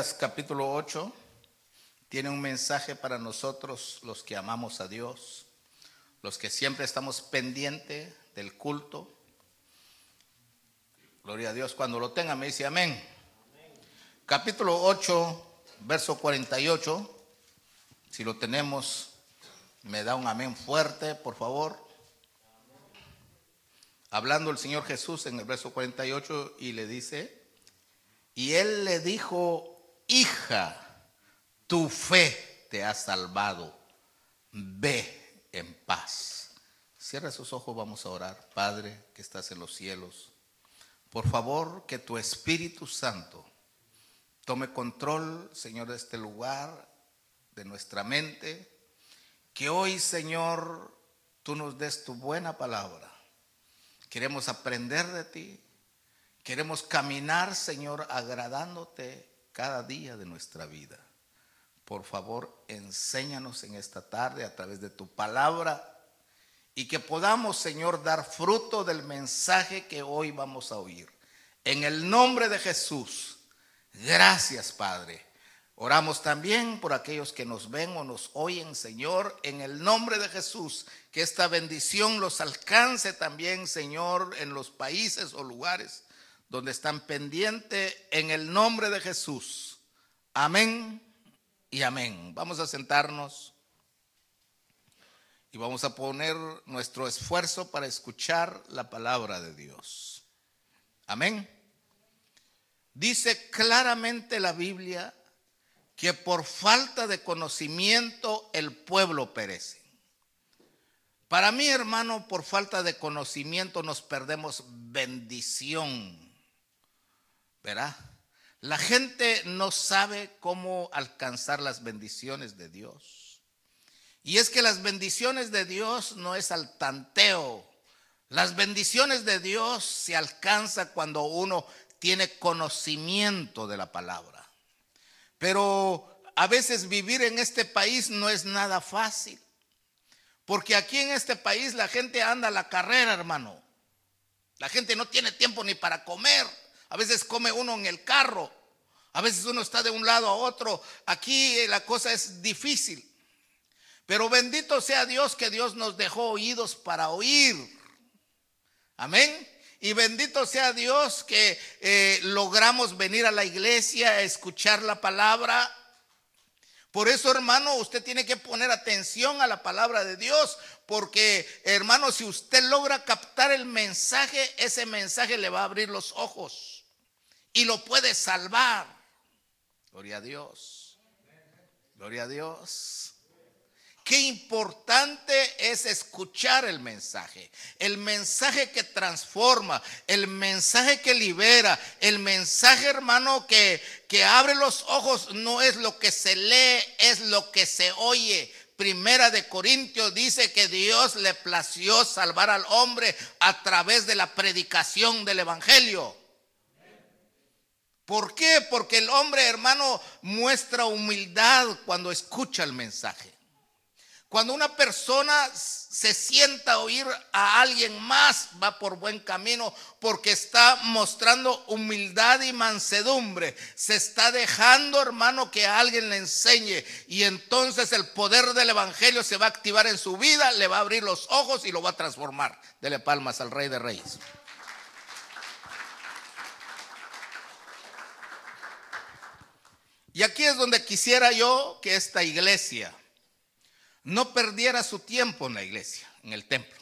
Capítulo 8 tiene un mensaje para nosotros los que amamos a Dios, los que siempre estamos pendientes del culto. Gloria a Dios, cuando lo tenga me dice amén. Capítulo 8, verso 48, si lo tenemos, me da un amén fuerte, por favor. Hablando el Señor Jesús en el verso 48 y le dice, y él le dijo, hija, tu fe te ha salvado, ve en paz. Cierra sus ojos, vamos a orar. Padre que estás en los cielos, por favor que tu Espíritu Santo tome control, Señor, de este lugar, de nuestra mente. Que hoy, Señor, tú nos des tu buena palabra. Queremos aprender de ti. Queremos caminar, Señor, agradándote cada día de nuestra vida. Por favor, enséñanos en esta tarde a través de tu palabra y que podamos, Señor, dar fruto del mensaje que hoy vamos a oír. En el nombre de Jesús. Gracias, Padre. Oramos también por aquellos que nos ven o nos oyen, Señor, en el nombre de Jesús. Que esta bendición los alcance también, Señor, en los países o lugares donde están pendientes, en el nombre de Jesús. Amén y amén. Vamos a sentarnos y vamos a poner nuestro esfuerzo para escuchar la palabra de Dios. Amén. Dice claramente la Biblia que por falta de conocimiento el pueblo perece. Para mí, hermano, por falta de conocimiento nos perdemos bendición. ¿Verdad? La gente no sabe cómo alcanzar las bendiciones de Dios. Y es que las bendiciones de Dios no es al tanteo. Las bendiciones de Dios se alcanza cuando uno tiene conocimiento de la palabra. Pero a veces vivir en este país no es nada fácil. Porque aquí en este país la gente anda a la carrera, hermano. La gente no tiene tiempo ni para comer. A veces come uno en el carro. A veces uno está de un lado a otro. Aquí la cosa es difícil. Pero bendito sea Dios que Dios nos dejó oídos para oír. Amén. Y bendito sea Dios que eh, logramos venir a la iglesia a escuchar la palabra. Por eso, hermano, usted tiene que poner atención a la palabra de Dios, porque, hermano, si usted logra captar el mensaje, ese mensaje le va a abrir los ojos y lo puede salvar. Gloria a Dios. Gloria a Dios. Qué importante es escuchar el mensaje, el mensaje que transforma, el mensaje que libera, el mensaje hermano que, que abre los ojos, no es lo que se lee, es lo que se oye. Primera de Corintios dice que Dios le plació salvar al hombre a través de la predicación del Evangelio. ¿Por qué? Porque el hombre, hermano, muestra humildad cuando escucha el mensaje. Cuando una persona se sienta a oír a alguien más, va por buen camino porque está mostrando humildad y mansedumbre. Se está dejando, hermano, que alguien le enseñe. Y entonces el poder del Evangelio se va a activar en su vida, le va a abrir los ojos y lo va a transformar. Dele palmas al Rey de Reyes. Y aquí es donde quisiera yo que esta iglesia no perdiera su tiempo en la iglesia, en el templo.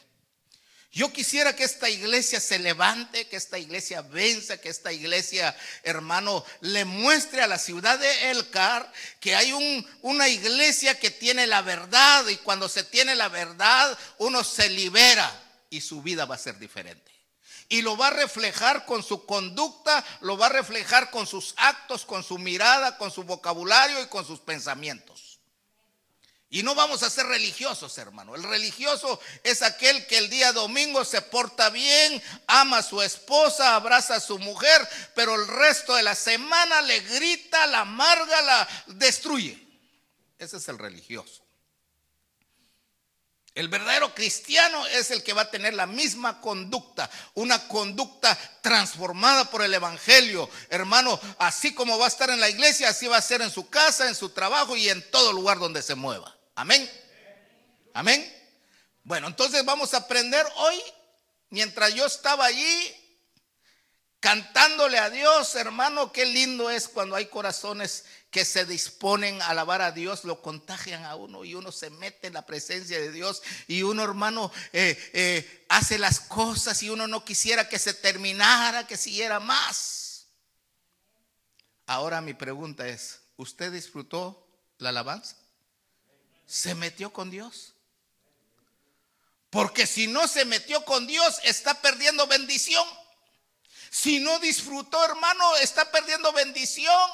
Yo quisiera que esta iglesia se levante, que esta iglesia venza, que esta iglesia, hermano, le muestre a la ciudad de Elcar que hay un, una iglesia que tiene la verdad y cuando se tiene la verdad uno se libera y su vida va a ser diferente. Y lo va a reflejar con su conducta, lo va a reflejar con sus actos, con su mirada, con su vocabulario y con sus pensamientos. Y no vamos a ser religiosos, hermano. El religioso es aquel que el día domingo se porta bien, ama a su esposa, abraza a su mujer, pero el resto de la semana le grita, la amarga, la destruye. Ese es el religioso. El verdadero cristiano es el que va a tener la misma conducta, una conducta transformada por el Evangelio. Hermano, así como va a estar en la iglesia, así va a ser en su casa, en su trabajo y en todo lugar donde se mueva. Amén. Amén. Bueno, entonces vamos a aprender hoy, mientras yo estaba allí cantándole a Dios, hermano, qué lindo es cuando hay corazones que se disponen a alabar a Dios, lo contagian a uno y uno se mete en la presencia de Dios y uno, hermano, eh, eh, hace las cosas y uno no quisiera que se terminara, que siguiera más. Ahora mi pregunta es, ¿usted disfrutó la alabanza? se metió con Dios. Porque si no se metió con Dios, está perdiendo bendición. Si no disfrutó, hermano, está perdiendo bendición.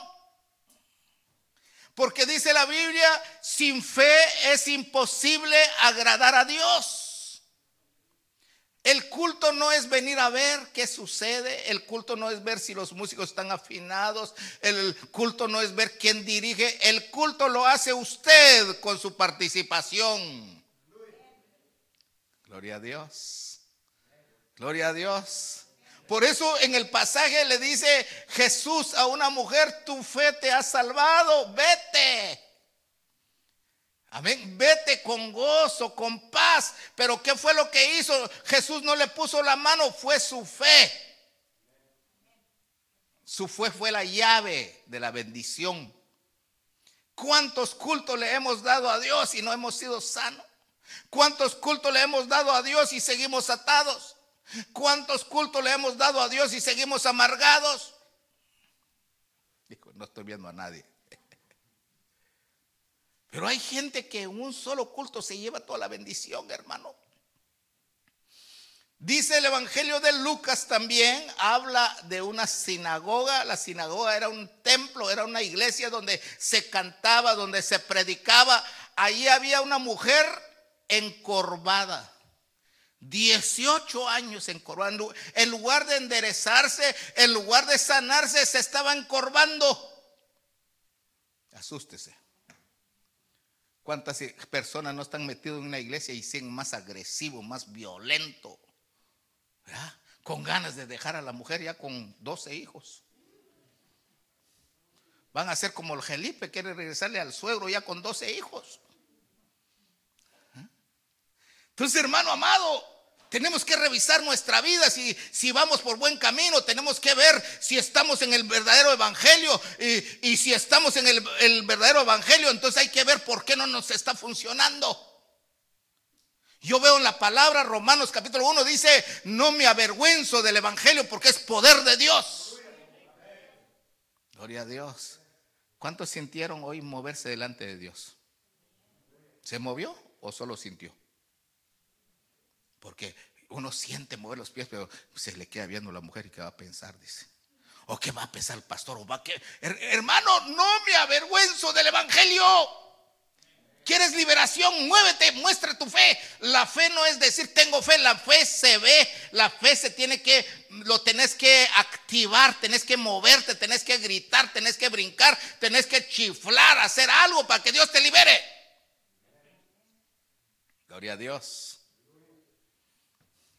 Porque dice la Biblia, sin fe es imposible agradar a Dios. El culto no es venir a ver qué sucede, el culto no es ver si los músicos están afinados, el culto no es ver quién dirige, el culto lo hace usted con su participación. Gloria a Dios. Gloria a Dios. Por eso en el pasaje le dice Jesús a una mujer, tu fe te ha salvado, vete. Amén. Vete con gozo, con paz. Pero ¿qué fue lo que hizo? Jesús no le puso la mano, fue su fe. Su fe fue la llave de la bendición. ¿Cuántos cultos le hemos dado a Dios y no hemos sido sanos? ¿Cuántos cultos le hemos dado a Dios y seguimos atados? ¿Cuántos cultos le hemos dado a Dios y seguimos amargados? Dijo, no estoy viendo a nadie. Pero hay gente que en un solo culto se lleva toda la bendición, hermano. Dice el Evangelio de Lucas también, habla de una sinagoga. La sinagoga era un templo, era una iglesia donde se cantaba, donde se predicaba. Allí había una mujer encorvada. 18 años encorvando. En lugar de enderezarse, en lugar de sanarse, se estaba encorvando. Asústese. ¿Cuántas personas no están metidas en una iglesia y siguen más agresivo, más violento? Con ganas de dejar a la mujer ya con 12 hijos. Van a ser como el Felipe, quiere regresarle al suegro ya con 12 hijos. ¿Eh? Entonces, hermano amado, tenemos que revisar nuestra vida si, si vamos por buen camino. Tenemos que ver si estamos en el verdadero evangelio. Y, si estamos en el, el verdadero evangelio, entonces hay que ver por qué no nos está funcionando. Yo veo en la palabra Romanos capítulo 1 dice, no me avergüenzo del Evangelio porque es poder de Dios. Gloria a Dios. ¿Cuántos sintieron hoy moverse delante de Dios? ¿Se movió o solo sintió? Porque uno siente mover los pies, pero se le queda viendo a la mujer y qué va a pensar, dice. O qué va a pensar el pastor, o va que, hermano, no me avergüenzo del evangelio. ¿Quieres liberación? Muévete, muestra tu fe. La fe no es decir tengo fe, la fe se ve, la fe se tiene que, lo tenés que activar, tenés que moverte, tenés que gritar, tenés que brincar, tenés que chiflar, hacer algo para que Dios te libere. Gloria a Dios.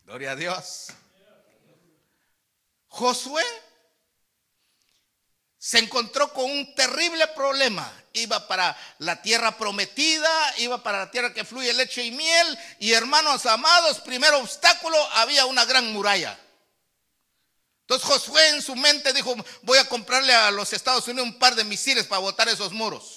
Gloria a Dios. Josué se encontró con un terrible problema. Iba para la tierra prometida, iba para la tierra que fluye leche y miel. Y hermanos amados, primer obstáculo, había una gran muralla. Entonces Josué en su mente dijo, voy a comprarle a los Estados Unidos un par de misiles para botar esos muros.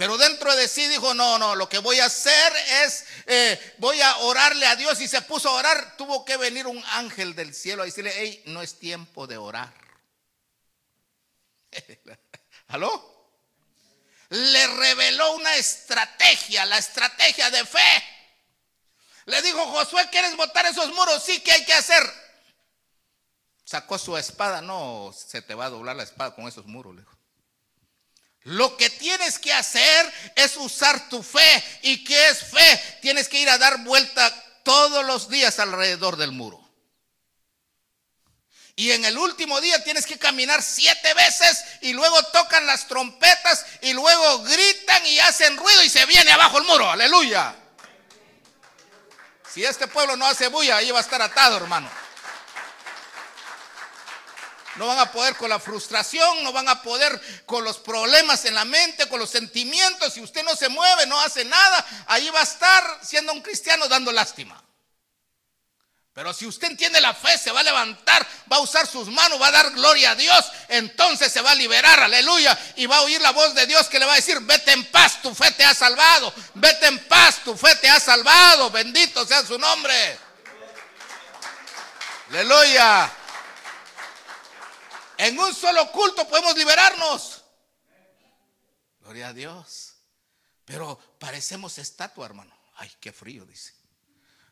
Pero dentro de sí dijo, no, no, lo que voy a hacer es, eh, voy a orarle a Dios. Y se puso a orar, tuvo que venir un ángel del cielo a decirle, hey, no es tiempo de orar. ¿Aló? Le reveló una estrategia, la estrategia de fe. Le dijo, Josué, ¿quieres botar esos muros? Sí, ¿qué hay que hacer? sacó su espada, no se te va a doblar la espada con esos muros, le. Lo que tienes que hacer es usar tu fe. ¿Y qué es fe? Tienes que ir a dar vuelta todos los días alrededor del muro. Y en el último día tienes que caminar siete veces y luego tocan las trompetas y luego gritan y hacen ruido y se viene abajo el muro. Aleluya. Si este pueblo no hace bulla, ahí va a estar atado, hermano. No van a poder con la frustración, no van a poder con los problemas en la mente, con los sentimientos. Si usted no se mueve, no hace nada, ahí va a estar siendo un cristiano dando lástima. Pero si usted entiende la fe, se va a levantar, va a usar sus manos, va a dar gloria a Dios, entonces se va a liberar, aleluya, y va a oír la voz de Dios que le va a decir, vete en paz, tu fe te ha salvado, vete en paz, tu fe te ha salvado, bendito sea su nombre. Aleluya. En un solo culto podemos liberarnos. Gloria a Dios. Pero parecemos estatua, hermano. Ay, qué frío, dice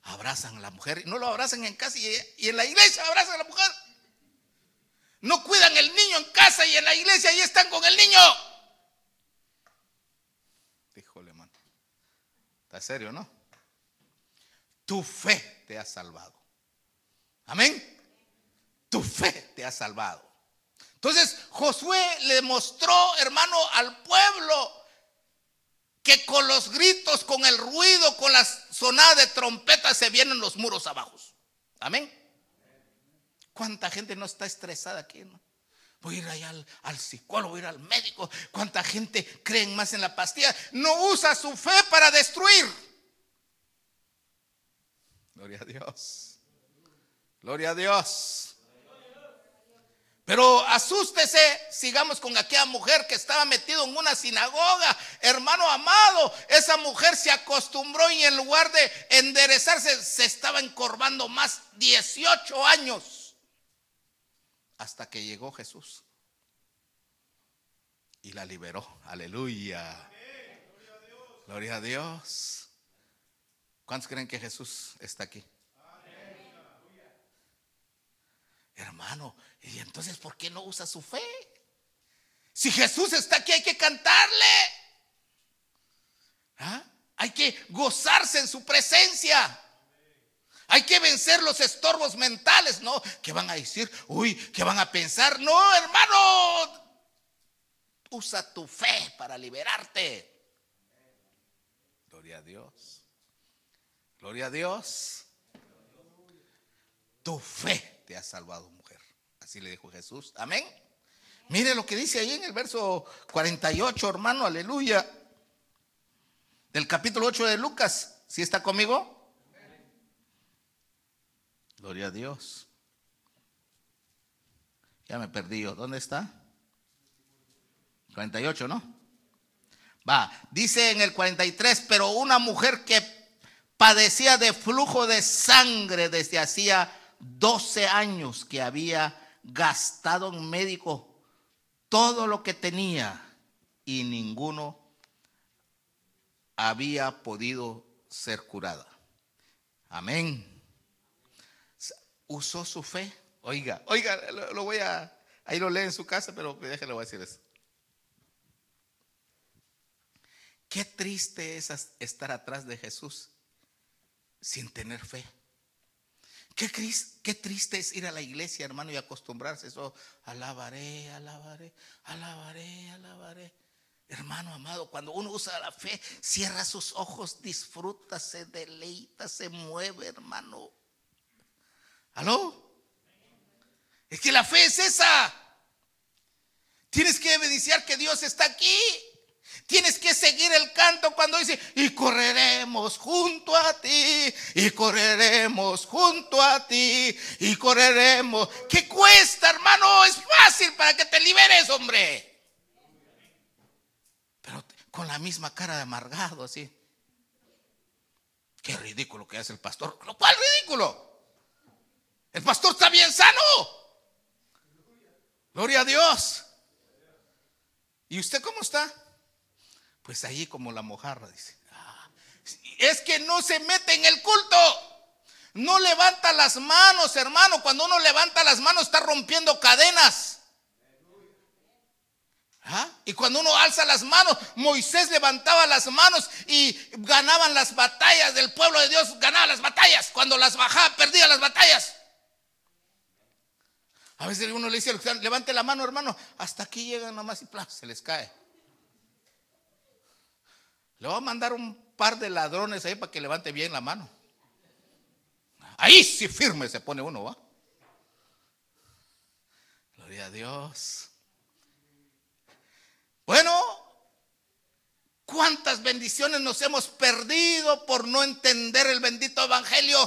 abrazan a la mujer. No lo abrazan en casa y, en la iglesia abrazan a la mujer. No cuidan el niño en casa y en la iglesia ahí están con el niño. Díjole, hermano. Está serio, ¿no? Tu fe te ha salvado. Amén. Tu fe te ha salvado. Entonces Josué le mostró, hermano, al pueblo que con los gritos, con el ruido, con las sonadas de trompeta se vienen los muros abajo. Amén. ¿Cuánta gente no está estresada aquí? Voy a ir allá al, al, psicólogo, voy a ir al médico. ¿Cuánta gente cree más en la pastilla? No usa su fe para destruir. Gloria a Dios. Gloria a Dios. Pero asústese, sigamos con aquella mujer que estaba metido en una sinagoga. Hermano amado, esa mujer se acostumbró y en lugar de enderezarse se estaba encorvando más 18 años. Hasta que llegó Jesús. Y la liberó. Aleluya. Gloria a Dios. ¿Cuántos creen que Jesús está aquí? Hermano, y entonces, ¿por qué no usa su fe? Si Jesús está aquí, hay que cantarle. ¿Ah? Hay que gozarse en su presencia. Hay que vencer los estorbos mentales, ¿no? Que van a decir, uy, que van a pensar. No, hermano, usa tu fe para liberarte. Gloria a Dios. Gloria a Dios. Tu fe te ha salvado. Así le dijo Jesús. Amén. Mire lo que dice ahí en el verso 48, hermano, aleluya. Del capítulo 8 de Lucas. ¿Sí está conmigo? Gloria a Dios. Ya me perdí. ¿Dónde está? 48, ¿no? Va, dice en el 43, pero una mujer que padecía de flujo de sangre desde hacía 12 años que había gastado en médico todo lo que tenía y ninguno había podido ser curada. Amén. Usó su fe. Oiga, oiga, lo, voy a, ahí lo lee en su casa, pero déjelo voy a decir eso. Qué triste es estar atrás de Jesús sin tener fe. Qué, triste es ir a la iglesia, hermano, y acostumbrarse eso. Alabaré, alabaré, alabaré, alabaré. Hermano amado, cuando uno usa la fe, cierra sus ojos, disfruta, se deleita, se mueve, hermano. ¿Aló? Es que la fe es esa. Tienes que evidenciar que Dios está aquí. Tienes que seguir el canto cuando dice, y correremos junto a ti, y correremos junto a ti, y correremos. ¿Qué cuesta, hermano? Es fácil para que te liberes, hombre. Pero con la misma cara de amargado, así. Qué ridículo que hace el pastor. ¿Lo cual ridículo? El pastor está bien sano. Gloria a Dios. ¿Y usted cómo está? Pues ahí como la mojarra, dice. Ah, es que no se mete en el culto. No levanta las manos, hermano. Cuando uno levanta las manos está rompiendo cadenas. ¿Ah? Y cuando uno alza las manos, Moisés levantaba las manos y ganaban las batallas del pueblo de Dios, ganaba las batallas. Cuando las bajaba, perdía las batallas. A veces uno le dice, levante la mano, hermano, hasta aquí llegan nomás y se les cae. Le voy a mandar un par de ladrones ahí para que levante bien la mano. Ahí sí firme se pone uno, ¿va? Gloria a Dios. Bueno, ¿cuántas bendiciones nos hemos perdido por no entender el bendito evangelio?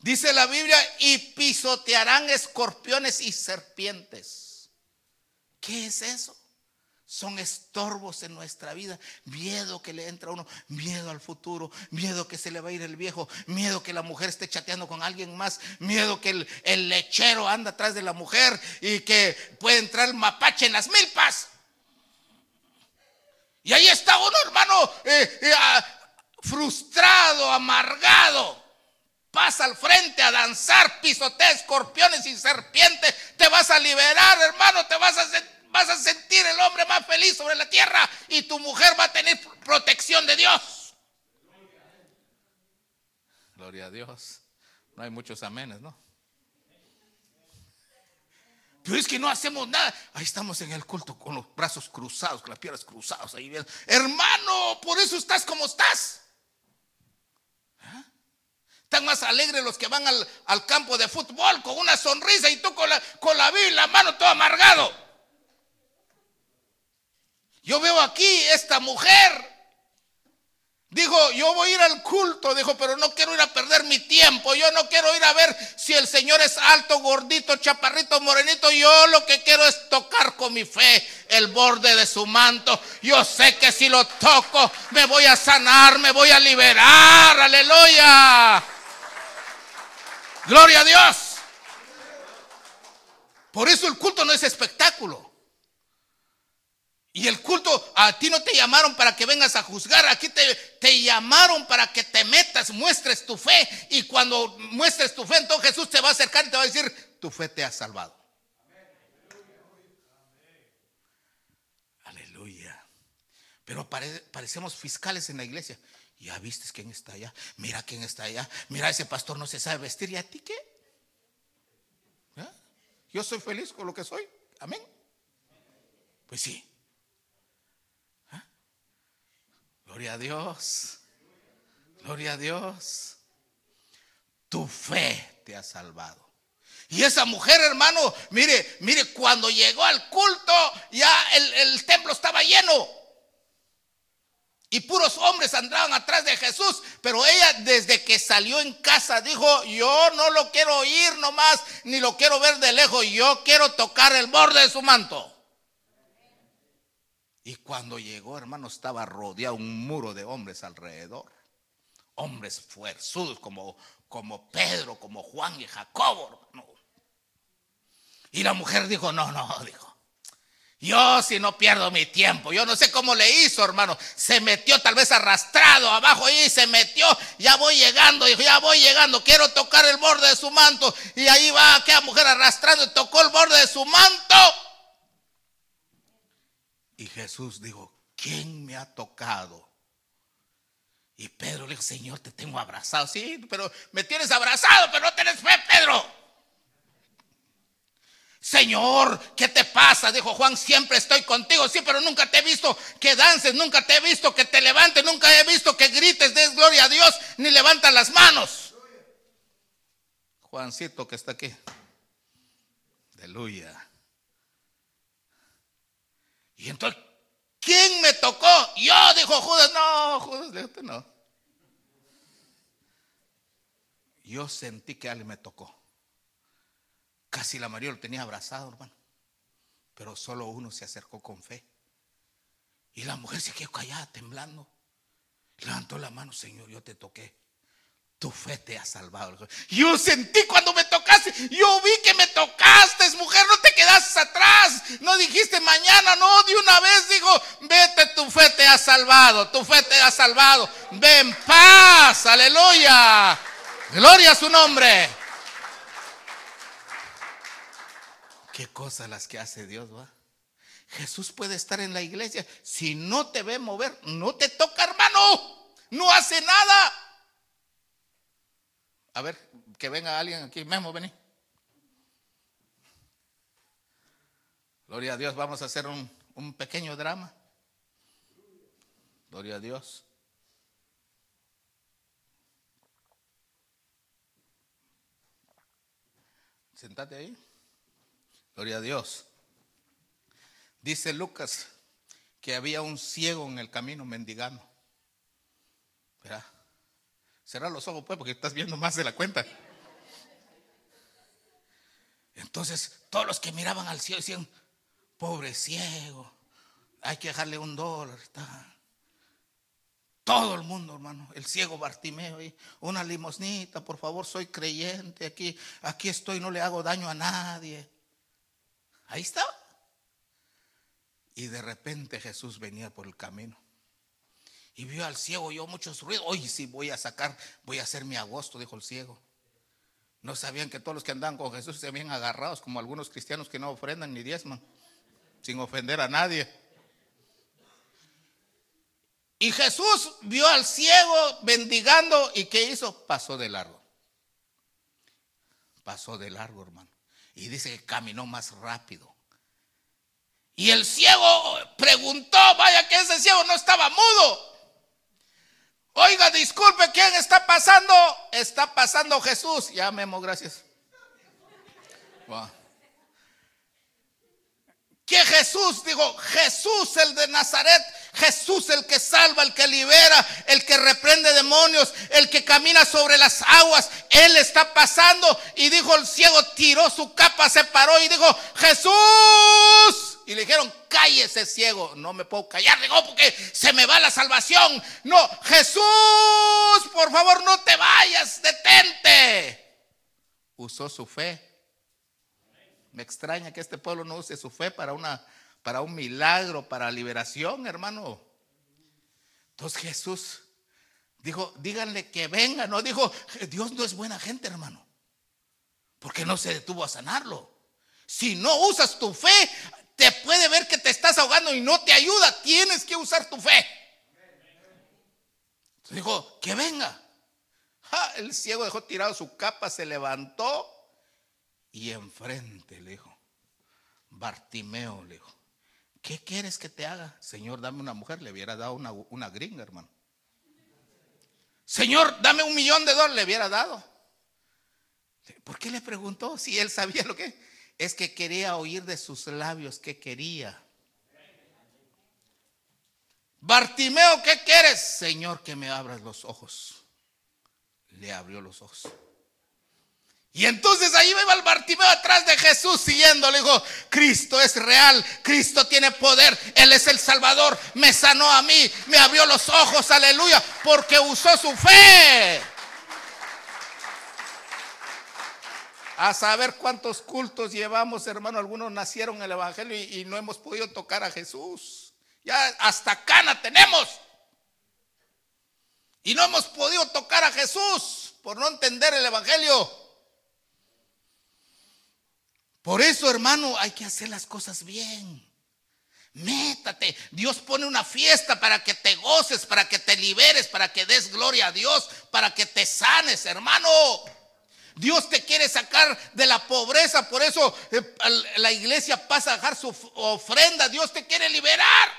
Dice la Biblia, y pisotearán escorpiones y serpientes. ¿Qué es eso? Son estorbos en nuestra vida. Miedo que le entra a uno, miedo al futuro, miedo que se le va a ir el viejo, miedo que la mujer esté chateando con alguien más, miedo que el, lechero anda atrás de la mujer y que puede entrar el mapache en las milpas. Y ahí está uno, hermano, eh, eh, frustrado, amargado. Pasa al frente a danzar, pisotea escorpiones y serpientes. Te vas a liberar, hermano, te vas a sentir vas a sentir el hombre más feliz sobre la tierra y tu mujer va a tener protección de Dios. Gloria a Dios. No hay muchos amenes, ¿no? Pero es que no hacemos nada. Ahí estamos en el culto con los brazos cruzados, con las piernas cruzadas. Ahí bien. Hermano, por eso estás como estás. ¿Ah? Están más alegres los que van al, campo de fútbol con una sonrisa y tú con la, con la Biblia, la mano todo amargado. Yo veo aquí esta mujer. Dijo, yo voy a ir al culto, dijo, pero no quiero ir a perder mi tiempo. Yo no quiero ir a ver si el Señor es alto, gordito, chaparrito, morenito. Yo lo que quiero es tocar con mi fe el borde de su manto. Yo sé que si lo toco me voy a sanar, me voy a liberar. Aleluya. Gloria a Dios. Por eso el culto no es espectáculo. Y el culto, a ti no te llamaron para que vengas a juzgar, aquí te, llamaron para que te metas, muestres tu fe. Y cuando muestres tu fe, entonces Jesús te va a acercar y te va a decir, tu fe te ha salvado. Aleluya. Pero parecemos fiscales en la iglesia. Ya viste quién está allá, mira quién está allá, mira ese pastor no se sabe vestir. ¿Y a ti qué? ¿Eh? Yo soy feliz con lo que soy. Amén. Pues sí. Gloria a Dios. Gloria a Dios. Tu fe te ha salvado. Y esa mujer, hermano, mire, mire, cuando llegó al culto, ya el, templo estaba lleno. Y puros hombres andaban atrás de Jesús. Pero ella desde que salió en casa dijo, yo no lo quiero oír nomás, ni lo quiero ver de lejos. Yo quiero tocar el borde de su manto. Y cuando llegó, hermano, estaba rodeado un muro de hombres alrededor. Hombres fuerzudos como, como Pedro, como Juan y Jacobo, hermano. Y la mujer dijo, no, no, dijo. Yo si no pierdo mi tiempo, yo no sé cómo le hizo, hermano. Se metió tal vez arrastrado abajo y se metió. Ya voy llegando, dijo, ya voy llegando. Quiero tocar el borde de su manto. Y ahí va aquella mujer arrastrando y tocó el borde de su manto. Y Jesús dijo, ¿quién me ha tocado? Y Pedro le dijo, Señor, te tengo abrazado. Sí, pero me tienes abrazado, pero no tienes fe, Pedro. Señor, ¿qué te pasa? Dijo Juan, siempre estoy contigo, sí, pero nunca te he visto que dances, nunca te he visto que te levantes, nunca he visto que grites, des gloria a Dios, ni levantas las manos. Juancito que está aquí. Aleluya. Y entonces, ¿quién me tocó? Yo, dijo Judas. No, Judas, no. Yo sentí que alguien me tocó. Casi la María lo tenía abrazado, hermano. Pero solo uno se acercó con fe. Y la mujer se quedó callada, temblando. Levantó la mano, Señor, yo te toqué tu fe te ha salvado. Yo sentí cuando me tocaste, yo vi que tocaste, mujer, no te quedaste atrás, no dijiste mañana, no, de una vez digo, vete, tu fe te ha salvado, tu fe te ha salvado, ven paz, aleluya. Gloria a su nombre. Qué cosas las que hace Dios, va. Jesús puede estar en la iglesia. Si no te ve mover, no te toca, hermano. No hace nada. A ver, que venga alguien aquí mismo, vení. Gloria a Dios, vamos a hacer un, un pequeño drama. Gloria a Dios. Sentate ahí. Gloria a Dios. Dice Lucas que había un ciego en el camino mendigando. ¿Verdad? Cerra los ojos, pues, porque estás viendo más de la cuenta. Entonces, todos los que miraban al ciego decían, pobre ciego, hay que dejarle un dólar. Todo el mundo, hermano, el ciego Bartimeo, una limosnita, por favor, soy creyente, aquí, aquí estoy, no le hago daño a nadie. Ahí estaba. Y de repente Jesús venía por el camino. Y vio al ciego, oyó muchos ruidos. Hoy sí voy a sacar, voy a hacer mi agosto, dijo el ciego. No sabían que todos los que andaban con Jesús se habían agarrados, como algunos cristianos que no ofrendan ni diezman, sin ofender a nadie. Y Jesús vio al ciego bendigando y ¿qué hizo? Pasó de largo. Pasó de largo, hermano. Y dice que caminó más rápido. Y el ciego preguntó, vaya que ese ciego no estaba mudo. Oiga, disculpe, ¿quién está pasando? Está pasando Jesús. Ya, Memo, gracias. ¿Qué Jesús? Digo, Jesús el de Nazaret Jesús el que salva, el que libera, el que reprende demonios, el que camina sobre las aguas. Él está pasando y dijo el ciego, tiró su capa, se paró y dijo, Jesús. Y le dijeron, cállese ciego. No me puedo callar, digo, porque se me va la salvación. No, Jesús, por favor, no te vayas, detente. Usó su fe. Me extraña que este pueblo no use su fe para una para un milagro, para liberación, hermano. Entonces Jesús dijo, díganle que venga, no dijo, Dios no es buena gente, hermano, porque no se detuvo a sanarlo. Si no usas tu fe, te puede ver que te estás ahogando y no te ayuda, tienes que usar tu fe. Dijo, que venga. el ciego dejó tirado su capa, se levantó y enfrente le dijo, Bartimeo le dijo, ¿Qué quieres que te haga? Señor, dame una mujer. Le hubiera dado una, una gringa, hermano. Señor, dame un millón de dólares. Le hubiera dado. ¿Por qué le preguntó? Si él sabía lo que es que quería oír de sus labios que quería. Bartimeo, ¿qué quieres? Señor, que me abras los ojos. Le abrió los ojos. Y entonces ahí iba el Bartimeo atrás de Jesús siguiendo. Le dijo, Cristo es real, Cristo tiene poder, Él es el Salvador, me sanó a mí, me abrió los ojos, aleluya, porque usó su fe. A saber cuántos cultos llevamos, hermano. Algunos nacieron en el Evangelio y no hemos podido tocar a Jesús. Ya hasta cana tenemos. Y no hemos podido tocar a Jesús por no entender el Evangelio. Por eso, hermano, hay que hacer las cosas bien. Métate. Dios pone una fiesta para que te goces, para que te liberes, para que des gloria a Dios, para que te sanes, hermano. Dios te quiere sacar de la pobreza, por eso eh, la iglesia pasa a dejar su ofrenda. Dios te quiere liberar.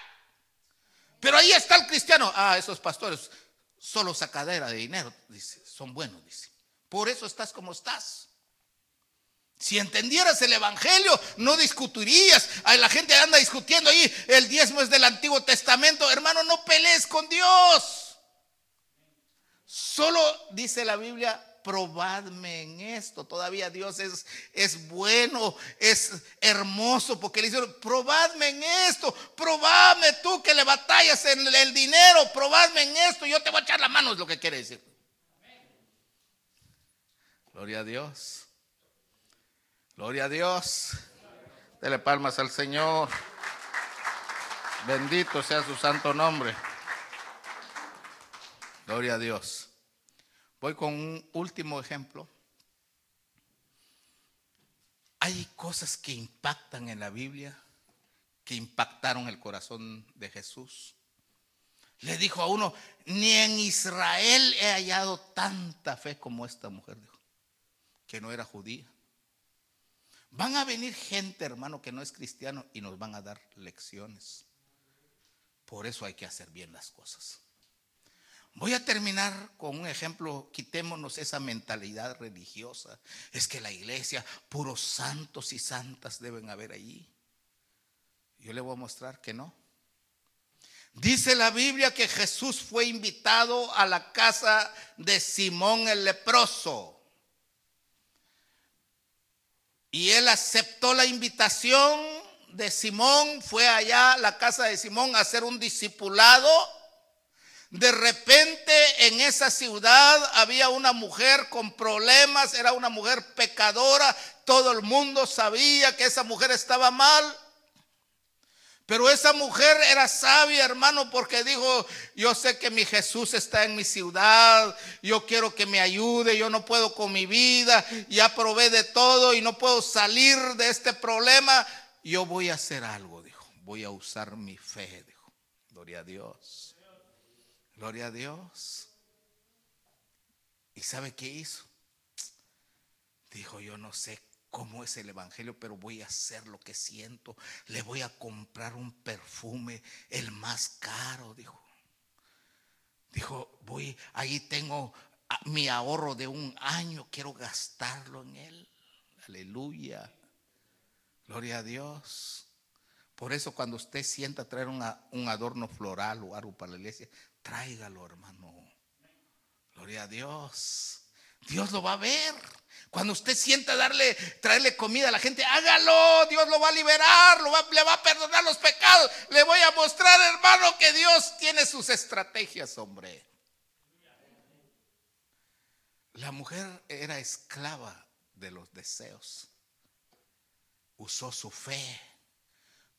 Pero ahí está el cristiano. Ah, esos pastores, solo sacadera de dinero, dice, son buenos, dice. Por eso estás como estás. Si entendieras el Evangelio, no discutirías. La gente anda discutiendo ahí, el diezmo es del Antiguo Testamento. Hermano, no pelees con Dios. Solo dice la Biblia, probadme en esto. Todavía Dios es, es bueno, es hermoso, porque le dice, probadme en esto, probadme tú que le batallas en el dinero, probadme en esto, yo te voy a echar la mano, es lo que quiere decir. Gloria a Dios. Gloria a Dios. Dele palmas al Señor. Bendito sea su santo nombre. Gloria a Dios. Voy con un último ejemplo. Hay cosas que impactan en la Biblia, que impactaron el corazón de Jesús. Le dijo a uno, ni en Israel he hallado tanta fe como esta mujer, dijo, que no era judía. Van a venir gente, hermano, que no es cristiano y nos van a dar lecciones. Por eso hay que hacer bien las cosas. Voy a terminar con un ejemplo, quitémonos esa mentalidad religiosa. Es que la iglesia, puros santos y santas deben haber allí. Yo le voy a mostrar que no. Dice la Biblia que Jesús fue invitado a la casa de Simón el leproso. Y él aceptó la invitación de Simón, fue allá a la casa de Simón a hacer un discipulado. De repente en esa ciudad había una mujer con problemas, era una mujer pecadora, todo el mundo sabía que esa mujer estaba mal. Pero esa mujer era sabia, hermano, porque dijo, yo sé que mi Jesús está en mi ciudad, yo quiero que me ayude, yo no puedo con mi vida, ya probé de todo y no puedo salir de este problema. Yo voy a hacer algo, dijo, voy a usar mi fe, dijo. Gloria a Dios. Gloria a Dios. ¿Y sabe qué hizo? Dijo, yo no sé cómo es el Evangelio, pero voy a hacer lo que siento. Le voy a comprar un perfume, el más caro, dijo. Dijo, voy, ahí tengo mi ahorro de un año, quiero gastarlo en él. Aleluya. Gloria a Dios. Por eso cuando usted sienta traer un adorno floral o algo para la iglesia, tráigalo, hermano. Gloria a Dios. Dios lo va a ver. Cuando usted sienta darle, traerle comida a la gente, hágalo, Dios lo va a liberar, lo le va a perdonar los pecados. Le voy a mostrar, hermano, que Dios tiene sus estrategias, hombre. La mujer era esclava de los deseos. Usó su fe,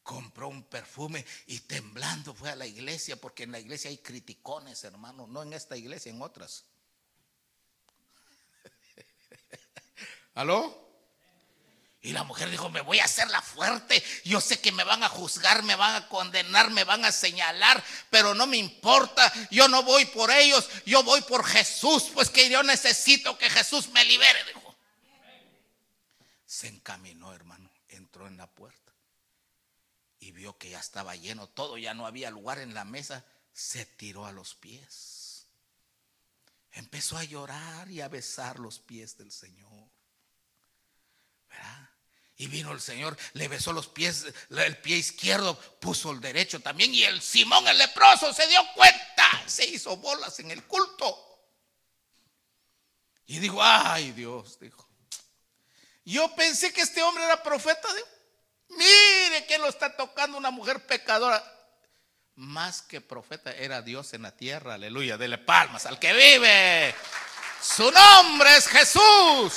compró un perfume y temblando fue a la iglesia, porque en la iglesia hay criticones, hermano, no en esta iglesia, en otras. ¿Aló? Y la mujer dijo, me voy a hacer la fuerte. Yo sé que me van a juzgar, me van a condenar, me van a señalar, pero no me importa. Yo no voy por ellos, yo voy por Jesús, pues que yo necesito que Jesús me libere. Dijo. Se encaminó, hermano, entró en la puerta y vio que ya estaba lleno todo, ya no había lugar en la mesa. Se tiró a los pies. Empezó a llorar y a besar los pies del Señor. Y vino el Señor, le besó los pies, el pie izquierdo, puso el derecho también. Y el Simón el leproso se dio cuenta, se hizo bolas en el culto. Y dijo, ay Dios, dijo. Yo pensé que este hombre era profeta. Mire que lo está tocando una mujer pecadora. Más que profeta, era Dios en la tierra. Aleluya, dele palmas al que vive. Su nombre es Jesús.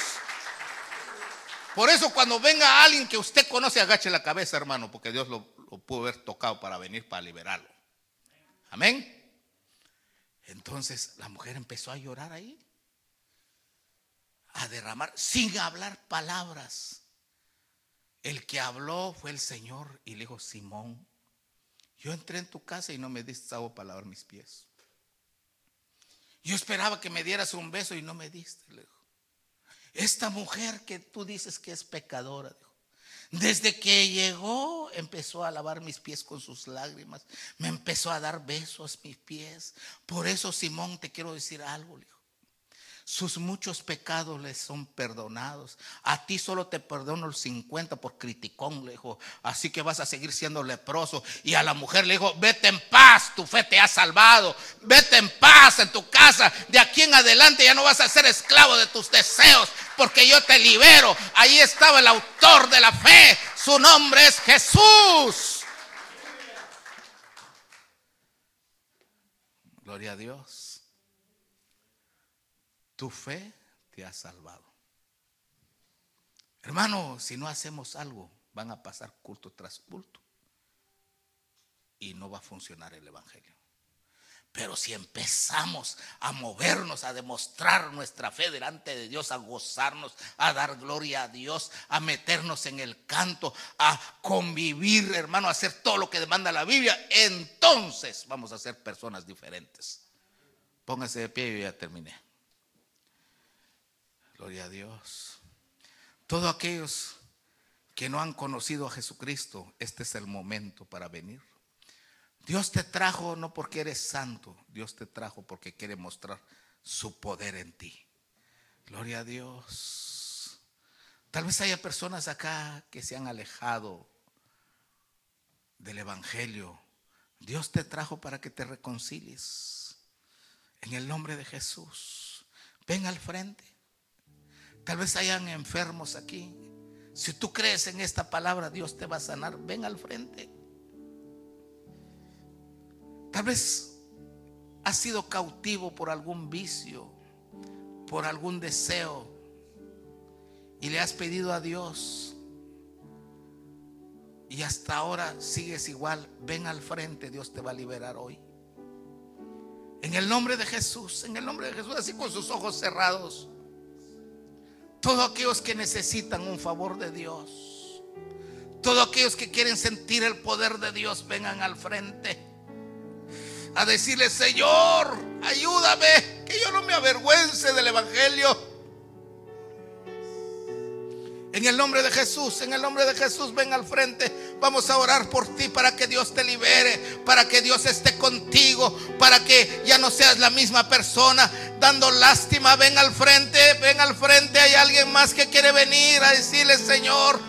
Por eso cuando venga alguien que usted conoce, agache la cabeza, hermano, porque Dios lo, pudo haber tocado para venir para liberarlo. Amén. Entonces la mujer empezó a llorar ahí, a derramar, sin hablar palabras. El que habló fue el Señor y le dijo, Simón, yo entré en tu casa y no me diste agua para lavar mis pies. Yo esperaba que me dieras un beso y no me diste. Le dijo. Esta mujer que tú dices que es pecadora, desde que llegó empezó a lavar mis pies con sus lágrimas, me empezó a dar besos mis pies. Por eso, Simón, te quiero decir algo, hijo. Sus muchos pecados les son perdonados. A ti solo te perdono el 50 por criticón, le dijo. Así que vas a seguir siendo leproso. Y a la mujer le dijo, vete en paz, tu fe te ha salvado. Vete en paz en tu casa. De aquí en adelante ya no vas a ser esclavo de tus deseos, porque yo te libero. Ahí estaba el autor de la fe. Su nombre es Jesús. Gloria a Dios. Tu fe te ha salvado. Hermano, si no hacemos algo, van a pasar culto tras culto y no va a funcionar el Evangelio. Pero si empezamos a movernos, a demostrar nuestra fe delante de Dios, a gozarnos, a dar gloria a Dios, a meternos en el canto, a convivir, hermano, a hacer todo lo que demanda la Biblia, entonces vamos a ser personas diferentes. Póngase de pie y ya terminé. Gloria a Dios. Todos aquellos que no han conocido a Jesucristo, este es el momento para venir. Dios te trajo no porque eres santo, Dios te trajo porque quiere mostrar su poder en ti. Gloria a Dios. Tal vez haya personas acá que se han alejado del Evangelio. Dios te trajo para que te reconcilies. En el nombre de Jesús. Ven al frente. Tal vez hayan enfermos aquí. Si tú crees en esta palabra, Dios te va a sanar. Ven al frente. Tal vez has sido cautivo por algún vicio, por algún deseo, y le has pedido a Dios, y hasta ahora sigues igual. Ven al frente, Dios te va a liberar hoy. En el nombre de Jesús, en el nombre de Jesús, así con sus ojos cerrados. Todos aquellos que necesitan un favor de Dios, todos aquellos que quieren sentir el poder de Dios, vengan al frente a decirle, Señor, ayúdame, que yo no me avergüence del Evangelio. En el nombre de Jesús, en el nombre de Jesús, ven al frente. Vamos a orar por ti para que Dios te libere, para que Dios esté contigo, para que ya no seas la misma persona dando lástima. Ven al frente, ven al frente. Hay alguien más que quiere venir a decirle, Señor,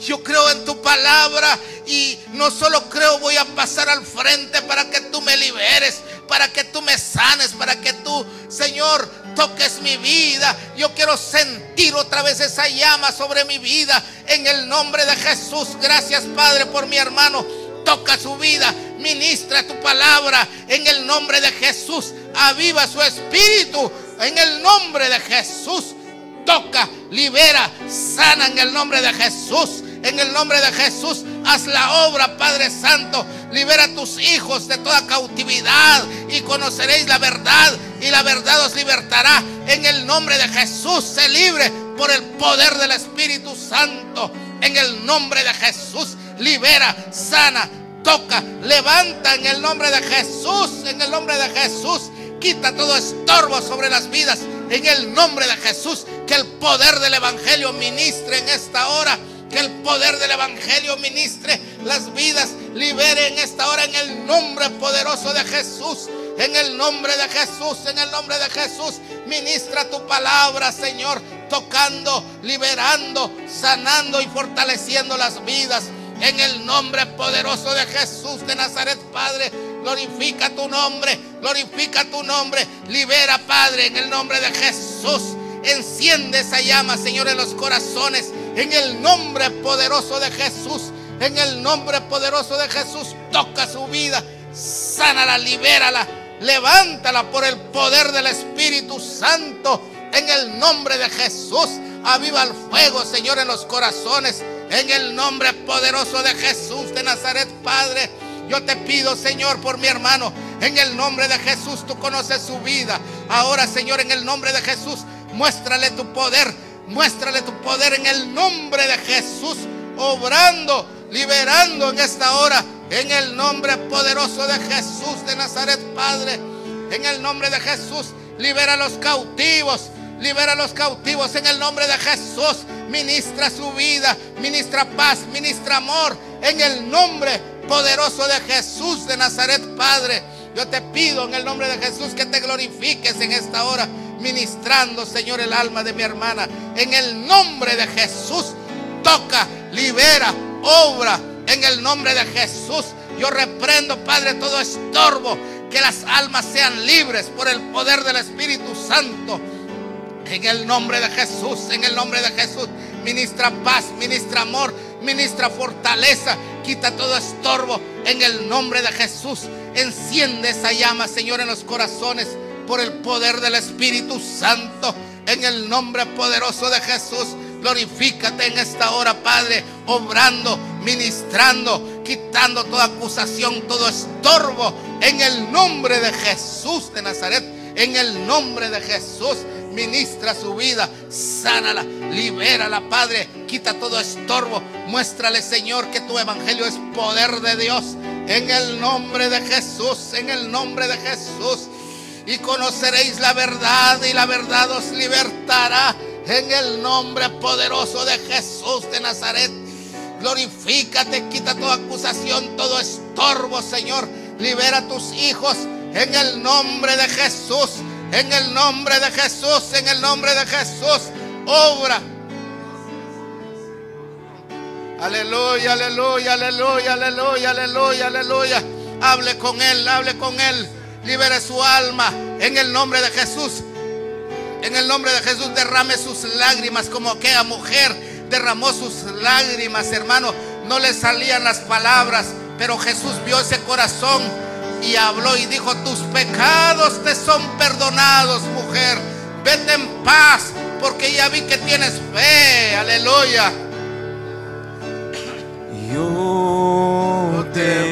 yo creo en tu palabra y no solo creo, voy a pasar al frente para que tú me liberes, para que tú me sanes, para que tú, Señor, toques mi vida. Yo quiero sentir otra vez esa llama sobre mi vida en el nombre de Jesús. Gracias, Padre, por mi hermano. Toca su vida, ministra tu palabra en el nombre de Jesús. Aviva su espíritu en el nombre de Jesús. Toca, libera, sana en el nombre de Jesús. En el nombre de Jesús, haz la obra, Padre Santo. Libera a tus hijos de toda cautividad y conoceréis la verdad y la verdad os libertará. En el nombre de Jesús, se libre por el poder del Espíritu Santo. En el nombre de Jesús, libera, sana, toca, levanta en el nombre de Jesús. En el nombre de Jesús, quita todo estorbo sobre las vidas. En el nombre de Jesús, que el poder del Evangelio ministre en esta hora que el poder del Evangelio ministre las vidas, libere en esta hora en el nombre poderoso de Jesús. En el nombre de Jesús, en el nombre de Jesús, ministra tu palabra, Señor, tocando, liberando, sanando y fortaleciendo las vidas. En el nombre poderoso de Jesús de Nazaret, Padre, glorifica tu nombre, glorifica tu nombre, libera, Padre, en el nombre de Jesús. Enciende esa llama, Señor, en los corazones en el nombre poderoso de Jesús, en el nombre poderoso de Jesús, toca su vida, sánala, libérala, levántala por el poder del Espíritu Santo. En el nombre de Jesús, aviva el fuego, Señor, en los corazones. En el nombre poderoso de Jesús de Nazaret, Padre. Yo te pido, Señor, por mi hermano. En el nombre de Jesús, tú conoces su vida. Ahora, Señor, en el nombre de Jesús, muéstrale tu poder Muéstrale tu poder en el nombre de Jesús, obrando, liberando en esta hora, en el nombre poderoso de Jesús de Nazaret, Padre. En el nombre de Jesús, libera a los cautivos, libera a los cautivos en el nombre de Jesús. Ministra su vida, ministra paz, ministra amor, en el nombre poderoso de Jesús de Nazaret, Padre. Yo te pido en el nombre de Jesús que te glorifiques en esta hora ministrando, Señor, el alma de mi hermana. En el nombre de Jesús, toca, libera, obra. En el nombre de Jesús, yo reprendo, Padre, todo estorbo. Que las almas sean libres por el poder del Espíritu Santo. En el nombre de Jesús, en el nombre de Jesús, ministra paz, ministra amor, ministra fortaleza, quita todo estorbo. En el nombre de Jesús, enciende esa llama, Señor, en los corazones por el poder del Espíritu Santo. En el nombre poderoso de Jesús, glorifícate en esta hora, Padre, obrando, ministrando, quitando toda acusación, todo estorbo. En el nombre de Jesús de Nazaret, en el nombre de Jesús, ministra su vida, sánala, libérala, Padre, quita todo estorbo, muéstrale, Señor, que tu evangelio es poder de Dios. En el nombre de Jesús, en el nombre de Jesús. Y conoceréis la verdad y la verdad os libertará. En el nombre poderoso de Jesús de Nazaret. Glorifícate, quita toda acusación, todo estorbo, Señor. Libera a tus hijos en el nombre de Jesús. En el nombre de Jesús, en el nombre de Jesús. Obra. Aleluya, aleluya, aleluya, aleluya, aleluya, aleluya. Hable con él, hable con él. Libere su alma en el nombre de Jesús. En el nombre de Jesús derrame sus lágrimas como aquella mujer derramó sus lágrimas, hermano. No le salían las palabras, pero Jesús vio ese corazón y habló y dijo, tus pecados te son perdonados, mujer. Vete en paz, porque ya vi que tienes fe. Aleluya. Yo te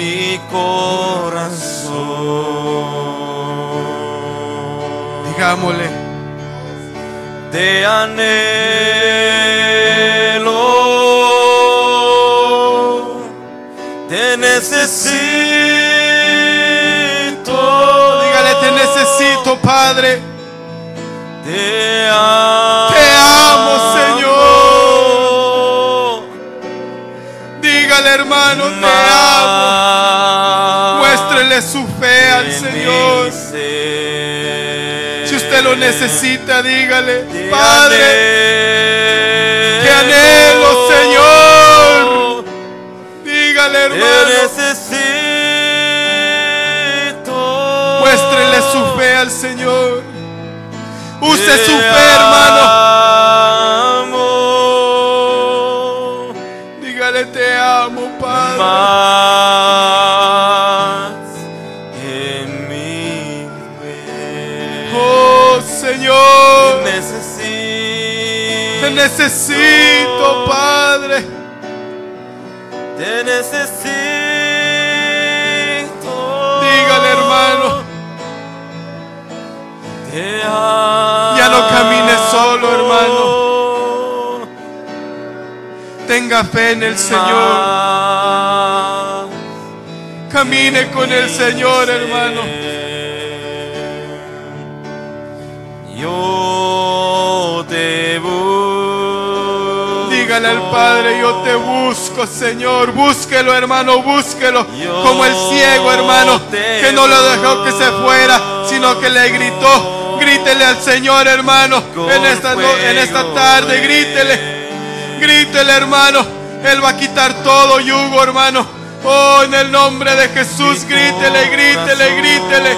Mi corazón. Digámosle, Te anhelo, te necesito. dígale, te necesito, Padre. Te hermano, te amo. Muéstrele su fe al Señor. Si usted lo necesita, dígale, Padre, te anhelo, Señor. Dígale, hermano, necesito. muéstrele su fe al Señor. Use su fe, hermano. Necesito, Padre. te necesito. Dígale, hermano. Te Ya no camine solo, hermano. Tenga fe en el Señor. Camine con el Señor, hermano. Yo Dígale al Padre, yo te busco, Señor. Búsquelo, hermano, búsquelo. Como el ciego, hermano, que no lo dejó que se fuera, sino que le gritó. Grítele al Señor, hermano, en esta, en esta tarde. Grítele. Grítele, hermano. Él va a quitar todo yugo, hermano. Oh, en el nombre de Jesús, grítele, grítele, grítele.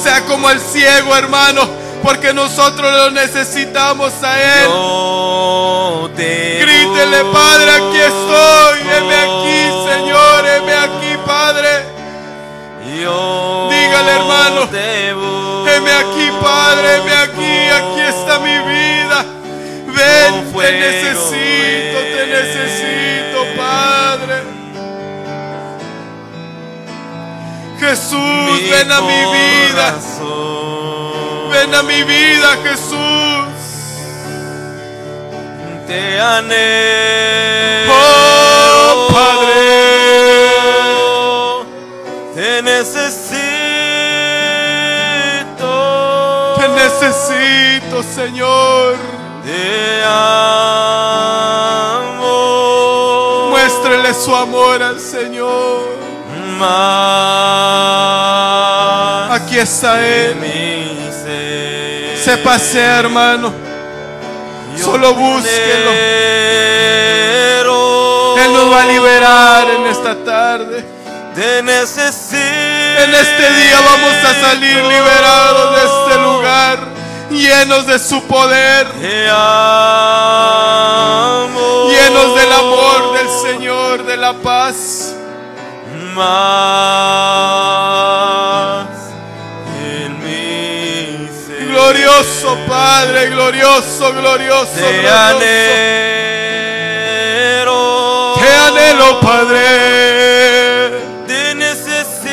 Sea como el ciego, hermano, porque nosotros lo necesitamos a Él. Yo te Grítele, Padre, aquí estoy. Heme aquí, Señor, heme aquí, Padre. Yo Dígale, hermano. Heme aquí, Padre, heme aquí. Aquí está mi vida. Ven, te necesito, te necesito, Padre. Jesús, ven a mi vida. Ven a mi vida, Jesús. Te anhelo. Oh, Padre. Te necesito. Te necesito, Señor. te amo. Muéstrele su amor al Señor. Más Aquí está Él. Se pasea, hermano. Solo búsquelo. Él nos va a liberar en esta tarde. En este día vamos a salir liberados de este lugar, llenos de su poder, llenos del amor del Señor, de la paz. Glorioso Padre, glorioso, glorioso, Te glorioso. anhelo. Te anhelo, Padre. Te necesito.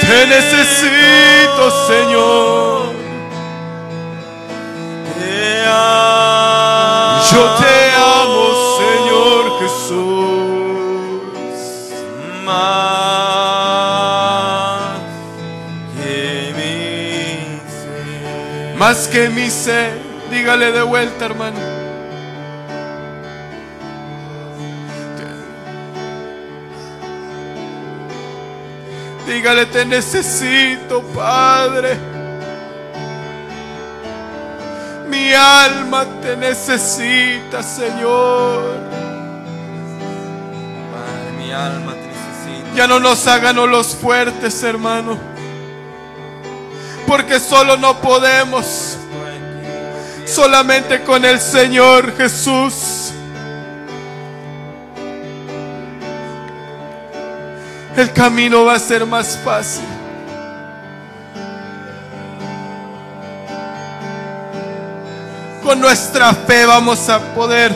Te necesito, Señor. Más que mi ser, dígale de vuelta, hermano. Dígale, te necesito, Padre. Mi alma te necesita, Señor. Padre, mi alma te necesita. Ya no nos hagan los fuertes, hermano. Porque solo no podemos. Solamente con el Señor Jesús. El camino va a ser más fácil. Con nuestra fe vamos a poder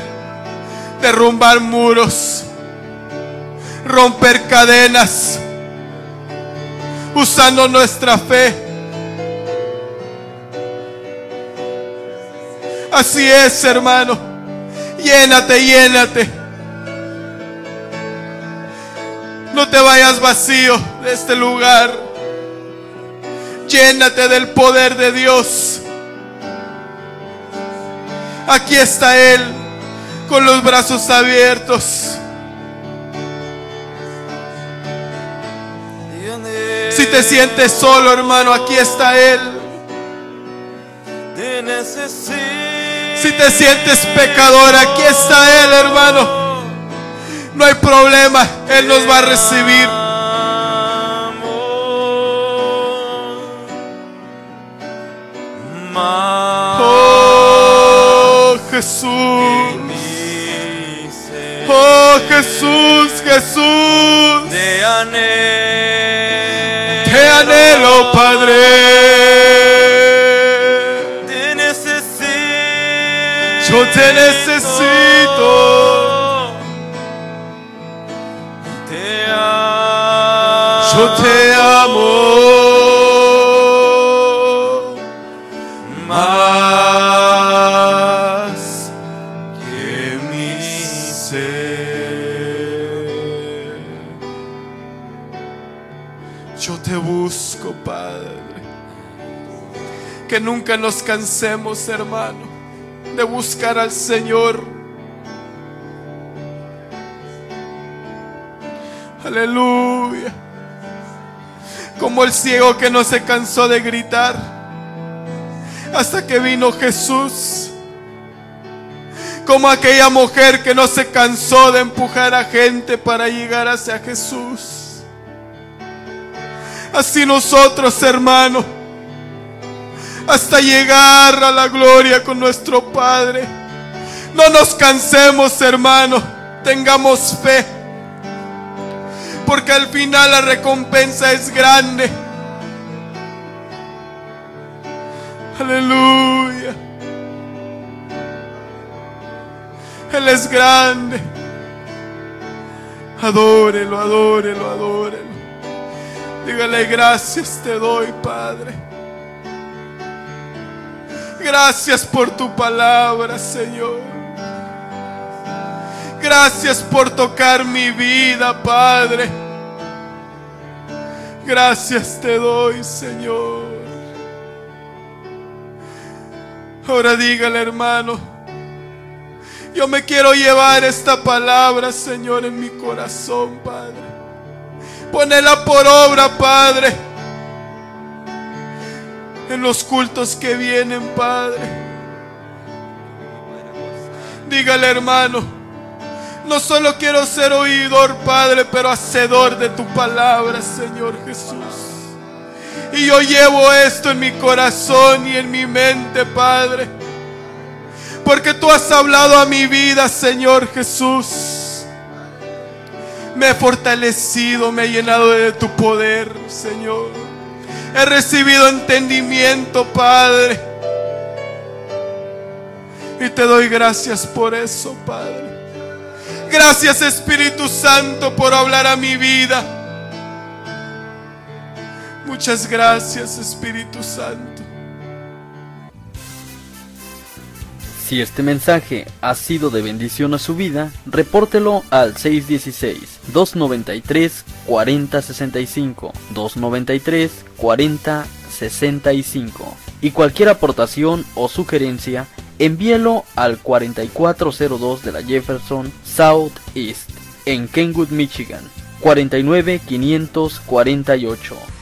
derrumbar muros romper cadenas usando nuestra fe. Así es, hermano. Llénate, llénate. No te vayas vacío de este lugar. Llénate del poder de Dios. Aquí está Él con los brazos abiertos. Si te sientes solo, hermano, aquí está Él. Te. Si te sientes pecador, aquí está Él, hermano. No hay problema, Él nos va a recibir. Oh Jesús, oh Jesús, Jesús. Nos cansemos, hermano, de buscar al Señor. Aleluya. Como el ciego que no se cansó de gritar hasta que vino Jesús. Como aquella mujer que no se cansó de empujar a gente para llegar hacia Jesús. Así nosotros, hermano, hasta llegar a la gloria con nuestro Padre. No nos cansemos, hermano, tengamos fe porque al final la recompensa es grande. Aleluya. Él es grande. Adórelo, adórelo, adórelo. Dígale gracias te doy, Padre. Gracias por tu palabra, Señor. Gracias por tocar mi vida, Padre. Gracias te doy, Señor. Ahora dígale, hermano, yo me quiero llevar esta palabra, Señor, en mi corazón, Padre. Ponela por obra, Padre. En los cultos que vienen, Padre. Dígale, hermano, no solo quiero ser oidor, Padre, pero hacedor de tu palabra, Señor Jesús. Y yo llevo esto en mi corazón y en mi mente, Padre. Porque tú has hablado a mi vida, Señor Jesús. Me he fortalecido, me he llenado de tu poder, Señor. He recibido entendimiento, Padre. Y te doy gracias por eso, Padre. Gracias, Espíritu Santo, por hablar a mi vida. Muchas gracias Espíritu Santo. Si este mensaje ha sido de bendición a su vida, repórtelo al 616-293-4065, 293-4065. Y cualquier aportación o sugerencia, envíelo al 4402 de la Jefferson South East, en Kenwood, Michigan, 49548.